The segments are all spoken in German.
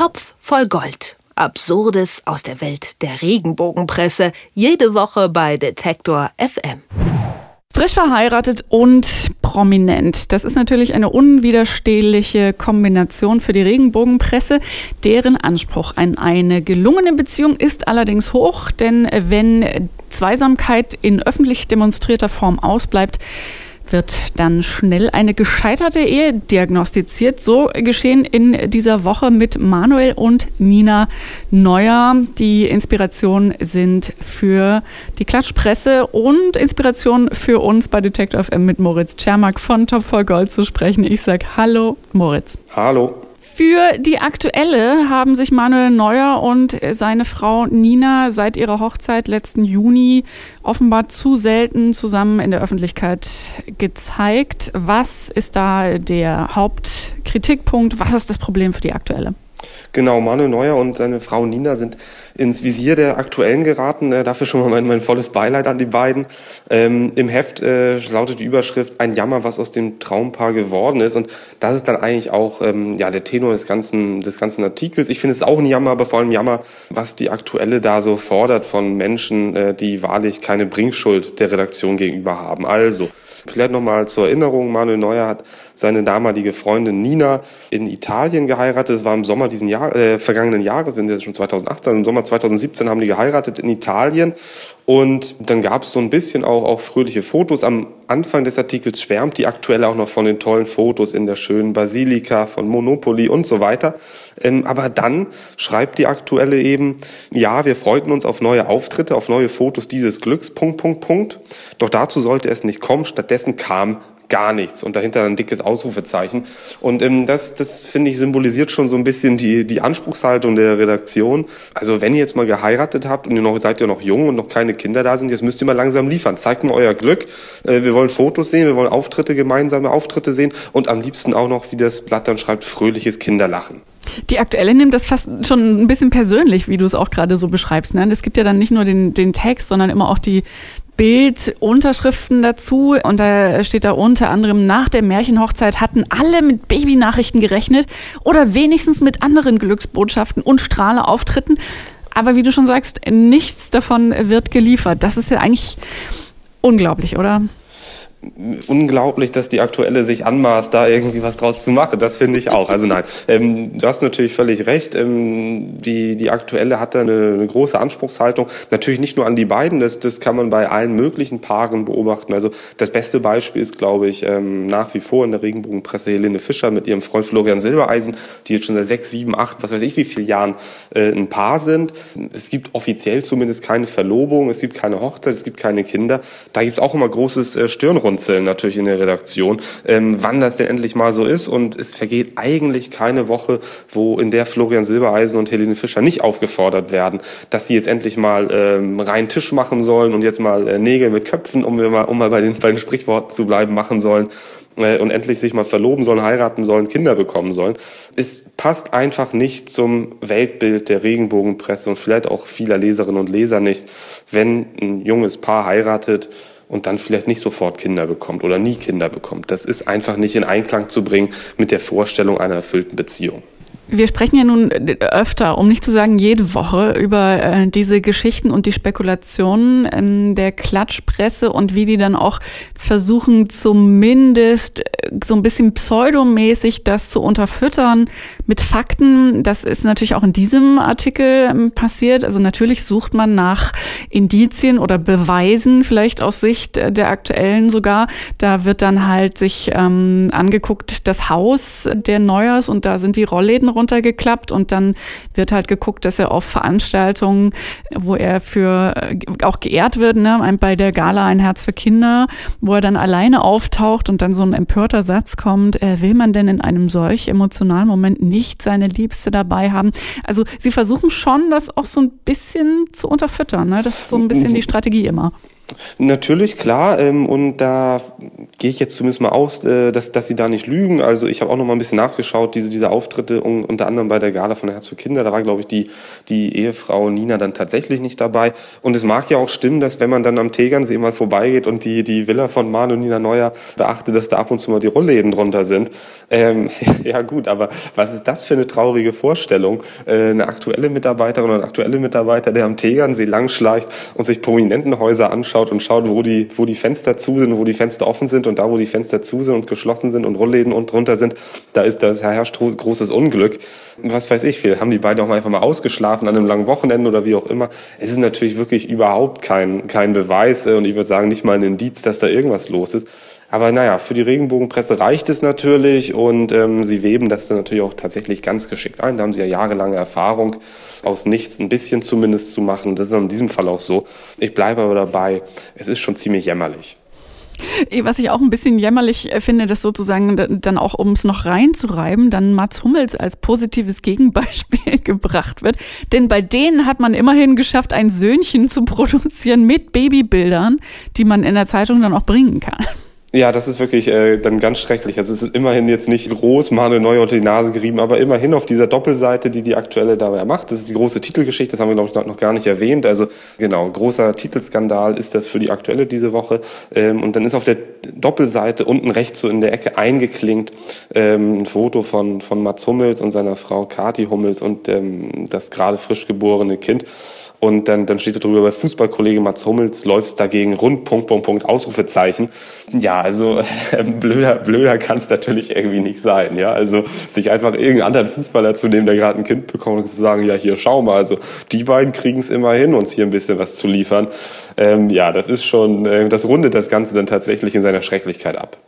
Topf voll Gold. Absurdes aus der Welt der Regenbogenpresse. Jede Woche bei Detektor FM. Frisch verheiratet und prominent. Das ist natürlich eine unwiderstehliche Kombination für die Regenbogenpresse. Deren Anspruch an eine gelungene Beziehung ist allerdings hoch, denn wenn Zweisamkeit in öffentlich demonstrierter Form ausbleibt, wird dann schnell eine gescheiterte Ehe diagnostiziert. So geschehen in dieser Woche mit Manuel und Nina Neuer. Die Inspiration sind für die Klatschpresse und Inspiration für uns bei Detective FM mit Moritz Czermak von Top for Gold zu sprechen. Ich sage Hallo, Moritz. Hallo. Für die aktuelle haben sich Manuel Neuer und seine Frau Nina seit ihrer Hochzeit letzten Juni offenbar zu selten zusammen in der Öffentlichkeit gezeigt. Was ist da der Hauptkritikpunkt? Was ist das Problem für die aktuelle? Genau, Manuel Neuer und seine Frau Nina sind ins Visier der Aktuellen geraten. Äh, dafür schon mal mein, mein volles Beileid an die beiden. Ähm, Im Heft äh, lautet die Überschrift Ein Jammer, was aus dem Traumpaar geworden ist. Und das ist dann eigentlich auch ähm, ja, der Tenor des ganzen, des ganzen Artikels. Ich finde es auch ein Jammer, aber vor allem Jammer, was die Aktuelle da so fordert von Menschen, äh, die wahrlich keine Bringschuld der Redaktion gegenüber haben. Also, Vielleicht nochmal zur Erinnerung, Manuel Neuer hat seine damalige Freundin Nina in Italien geheiratet. Das war im Sommer diesen Jahr, äh, vergangenen Jahres, wenn das schon 2018, im Sommer 2017 haben die geheiratet in Italien. Und dann gab es so ein bisschen auch, auch fröhliche Fotos. Am Anfang des Artikels schwärmt die aktuelle auch noch von den tollen Fotos in der schönen Basilika von Monopoly und so weiter. Ähm, aber dann schreibt die aktuelle eben, ja, wir freuten uns auf neue Auftritte, auf neue Fotos dieses Glücks, Punkt, Punkt, Punkt. Doch dazu sollte es nicht kommen. Stattdessen kam gar nichts und dahinter ein dickes Ausrufezeichen. Und ähm, das, das finde ich, symbolisiert schon so ein bisschen die, die Anspruchshaltung der Redaktion. Also wenn ihr jetzt mal geheiratet habt und ihr noch seid ihr noch jung und noch keine Kinder da sind, jetzt müsst ihr mal langsam liefern. Zeigt mir euer Glück. Äh, wir wollen Fotos sehen, wir wollen Auftritte, gemeinsame Auftritte sehen und am liebsten auch noch, wie das Blatt dann schreibt, fröhliches Kinderlachen. Die aktuelle nimmt das fast schon ein bisschen persönlich, wie du es auch gerade so beschreibst. Ne? Es gibt ja dann nicht nur den, den Text, sondern immer auch die Bildunterschriften dazu. Und da steht da unter anderem, nach der Märchenhochzeit hatten alle mit Babynachrichten gerechnet oder wenigstens mit anderen Glücksbotschaften und Strahle-Auftritten. Aber wie du schon sagst, nichts davon wird geliefert. Das ist ja eigentlich unglaublich, oder? Unglaublich, dass die aktuelle sich anmaßt, da irgendwie was draus zu machen. Das finde ich auch. Also nein, ähm, du hast natürlich völlig recht. Ähm, die, die aktuelle hat da eine, eine, große Anspruchshaltung. Natürlich nicht nur an die beiden, das, das kann man bei allen möglichen Paaren beobachten. Also das beste Beispiel ist, glaube ich, ähm, nach wie vor in der Regenbogenpresse Helene Fischer mit ihrem Freund Florian Silbereisen, die jetzt schon seit sechs, sieben, acht, was weiß ich wie viele Jahren äh, ein Paar sind. Es gibt offiziell zumindest keine Verlobung, es gibt keine Hochzeit, es gibt keine Kinder. Da gibt es auch immer großes äh, Stirnrunzeln runzeln natürlich in der Redaktion, ähm, wann das denn endlich mal so ist. Und es vergeht eigentlich keine Woche, wo in der Florian Silbereisen und Helene Fischer nicht aufgefordert werden, dass sie jetzt endlich mal ähm, reinen Tisch machen sollen und jetzt mal äh, Nägel mit Köpfen, um, wir mal, um mal bei den, bei Sprichworten zu bleiben, machen sollen äh, und endlich sich mal verloben sollen, heiraten sollen, Kinder bekommen sollen. Es passt einfach nicht zum Weltbild der Regenbogenpresse und vielleicht auch vieler Leserinnen und Leser nicht, wenn ein junges Paar heiratet und dann vielleicht nicht sofort Kinder bekommt oder nie Kinder bekommt. Das ist einfach nicht in Einklang zu bringen mit der Vorstellung einer erfüllten Beziehung. Wir sprechen ja nun öfter, um nicht zu sagen jede Woche, über äh, diese Geschichten und die Spekulationen ähm, der Klatschpresse und wie die dann auch versuchen, zumindest äh, so ein bisschen pseudomäßig das zu unterfüttern mit Fakten. Das ist natürlich auch in diesem Artikel ähm, passiert. Also natürlich sucht man nach Indizien oder Beweisen, vielleicht aus Sicht äh, der aktuellen sogar. Da wird dann halt sich ähm, angeguckt, das Haus der Neuers und da sind die Rollläden runtergeklappt und dann wird halt geguckt, dass er auf Veranstaltungen, wo er für äh, auch geehrt wird, ne, bei der Gala Ein Herz für Kinder, wo er dann alleine auftaucht und dann so ein empörter Satz kommt, äh, will man denn in einem solch emotionalen Moment nicht seine Liebste dabei haben? Also sie versuchen schon, das auch so ein bisschen zu unterfüttern. Ne? Das ist so ein bisschen die Strategie immer. Natürlich, klar. Ähm, und da gehe ich jetzt zumindest mal aus, äh, dass, dass sie da nicht lügen. Also ich habe auch noch mal ein bisschen nachgeschaut, diese, diese Auftritte unter anderem bei der Gala von Herz für Kinder. Da war, glaube ich, die, die Ehefrau Nina dann tatsächlich nicht dabei. Und es mag ja auch stimmen, dass wenn man dann am Tegernsee mal vorbeigeht und die, die Villa von Manu Nina Neuer beachtet, dass da ab und zu mal die Rollläden drunter sind. Ähm, ja gut, aber was ist das für eine traurige Vorstellung? Äh, eine aktuelle Mitarbeiterin oder ein aktuelle Mitarbeiter, der am Tegernsee langschleicht und sich Prominentenhäuser anschaut und schaut, wo die, wo die Fenster zu sind, wo die Fenster offen sind und da, wo die Fenster zu sind und geschlossen sind und Rollläden und drunter sind, da ist, da herrscht großes Unglück. Was weiß ich, viel haben die beiden auch einfach mal ausgeschlafen an einem langen Wochenende oder wie auch immer. Es ist natürlich wirklich überhaupt kein, kein Beweis äh, und ich würde sagen nicht mal ein Indiz, dass da irgendwas los ist. Aber naja, für die Regenbogenpresse reicht es natürlich und ähm, sie weben das dann natürlich auch tatsächlich ganz geschickt ein. Da haben sie ja jahrelange Erfahrung, aus nichts ein bisschen zumindest zu machen. Das ist in diesem Fall auch so. Ich bleibe aber dabei, es ist schon ziemlich jämmerlich. Was ich auch ein bisschen jämmerlich äh, finde, dass sozusagen dann auch, um es noch reinzureiben, dann Mats Hummels als positives Gegenbeispiel gebracht wird. Denn bei denen hat man immerhin geschafft, ein Söhnchen zu produzieren mit Babybildern, die man in der Zeitung dann auch bringen kann. Ja, das ist wirklich äh, dann ganz schrecklich. Also es ist immerhin jetzt nicht groß Manuel Neuer unter die Nase gerieben, aber immerhin auf dieser Doppelseite, die die aktuelle dabei macht. Das ist die große Titelgeschichte, das haben wir glaube ich noch gar nicht erwähnt. Also genau, großer Titelskandal ist das für die aktuelle diese Woche. Ähm, und dann ist auf der Doppelseite unten rechts so in der Ecke eingeklinkt ähm, ein Foto von, von Mats Hummels und seiner Frau Kati Hummels und ähm, das gerade frisch geborene Kind. Und dann, dann steht da drüber, bei Fußballkollege Mats Hummels läuft's dagegen rund, Punkt, Punkt, Punkt, Ausrufezeichen. Ja, also äh, blöder, blöder kann es natürlich irgendwie nicht sein. Ja, Also sich einfach irgendeinen anderen Fußballer zu nehmen, der gerade ein Kind bekommt und zu sagen, ja, hier, schau mal, also die beiden kriegen es immer uns hier ein bisschen was zu liefern. Ähm, ja, das ist schon, äh, das rundet das Ganze dann tatsächlich in seiner Schrecklichkeit ab.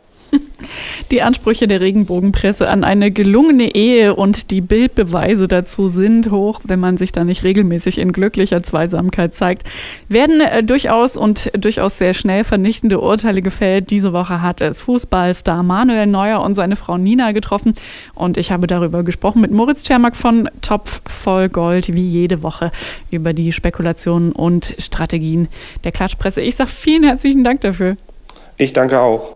Die Ansprüche der Regenbogenpresse an eine gelungene Ehe und die Bildbeweise dazu sind hoch, wenn man sich da nicht regelmäßig in glücklicher Zweisamkeit zeigt. Werden äh, durchaus und durchaus sehr schnell vernichtende Urteile gefällt. Diese Woche hat es Fußballstar Manuel Neuer und seine Frau Nina getroffen und ich habe darüber gesprochen mit Moritz Czermak von Topf voll Gold, wie jede Woche, über die Spekulationen und Strategien der Klatschpresse. Ich sage vielen herzlichen Dank dafür. Ich danke auch.